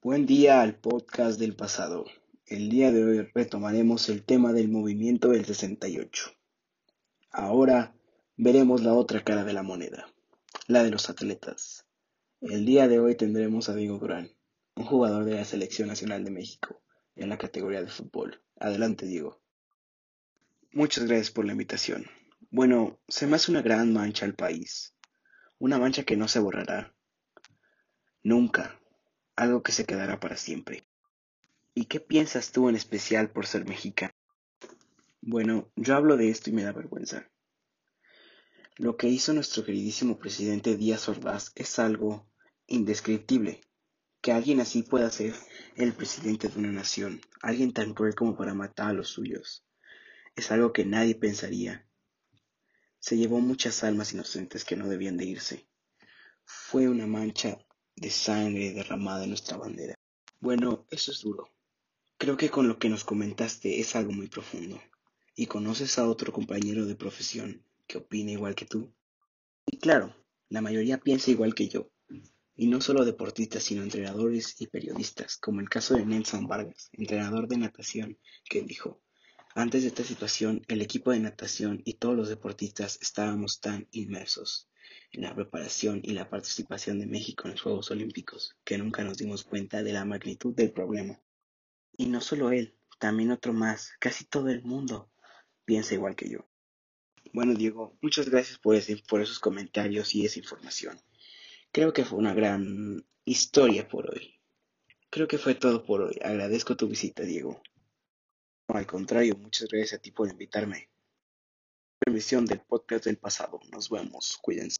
Buen día al podcast del pasado. El día de hoy retomaremos el tema del movimiento del 68. Ahora veremos la otra cara de la moneda, la de los atletas. El día de hoy tendremos a Diego Durán, un jugador de la Selección Nacional de México, en la categoría de fútbol. Adelante, Diego. Muchas gracias por la invitación. Bueno, se me hace una gran mancha al país. Una mancha que no se borrará. Nunca. Algo que se quedará para siempre. ¿Y qué piensas tú en especial por ser mexicano? Bueno, yo hablo de esto y me da vergüenza. Lo que hizo nuestro queridísimo presidente Díaz Ordaz es algo indescriptible. Que alguien así pueda ser el presidente de una nación, alguien tan cruel como para matar a los suyos, es algo que nadie pensaría. Se llevó muchas almas inocentes que no debían de irse. Fue una mancha de sangre derramada en nuestra bandera. Bueno, eso es duro. Creo que con lo que nos comentaste es algo muy profundo. ¿Y conoces a otro compañero de profesión que opine igual que tú? Y claro, la mayoría piensa igual que yo. Y no solo deportistas, sino entrenadores y periodistas, como el caso de Nelson Vargas, entrenador de natación, que dijo, antes de esta situación, el equipo de natación y todos los deportistas estábamos tan inmersos en la preparación y la participación de México en los Juegos Olímpicos que nunca nos dimos cuenta de la magnitud del problema. Y no solo él, también otro más, casi todo el mundo piensa igual que yo. Bueno, Diego, muchas gracias por, por esos comentarios y esa información. Creo que fue una gran historia por hoy. Creo que fue todo por hoy. Agradezco tu visita, Diego. al contrario, muchas gracias a ti por invitarme. Permisión del podcast del pasado. Nos vemos. Cuídense.